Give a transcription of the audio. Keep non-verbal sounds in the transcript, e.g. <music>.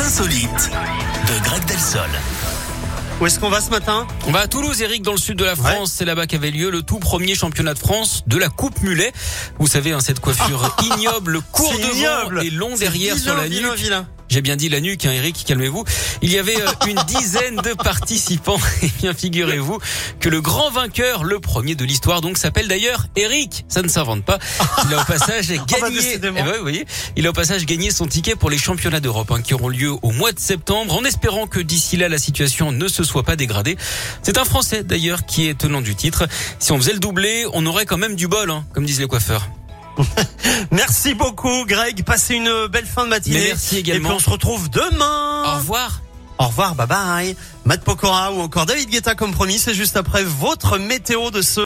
insolites de Greg Delsol. Où est-ce qu'on va ce matin? On va à Toulouse, Eric, dans le sud de la France. C'est là-bas qu'avait lieu le tout premier championnat de France de la Coupe Mulet. Vous savez, hein, cette coiffure <laughs> ignoble, court devant ignoble. et long derrière vilain, sur la vilain, nuque. vilain. J'ai bien dit la nuque, hein, Eric, calmez-vous. Il y avait euh, <laughs> une dizaine de participants. <laughs> Et bien, figurez-vous que le grand vainqueur, le premier de l'histoire, donc s'appelle d'ailleurs Eric. Ça ne s'invente pas. Il a au passage <laughs> gagné. Eh ben, vous voyez, il a au passage gagné son ticket pour les championnats d'Europe hein, qui auront lieu au mois de septembre, en espérant que d'ici là la situation ne se soit pas dégradée. C'est un Français d'ailleurs qui est tenant du titre. Si on faisait le doublé, on aurait quand même du bol, hein, comme disent les coiffeurs. <laughs> Merci beaucoup Greg, passez une belle fin de matinée. Mais merci également. Et puis on se retrouve demain. Au revoir. Au revoir, bye bye. Matt Pokora ou encore David Guetta comme promis, c'est juste après votre météo de ce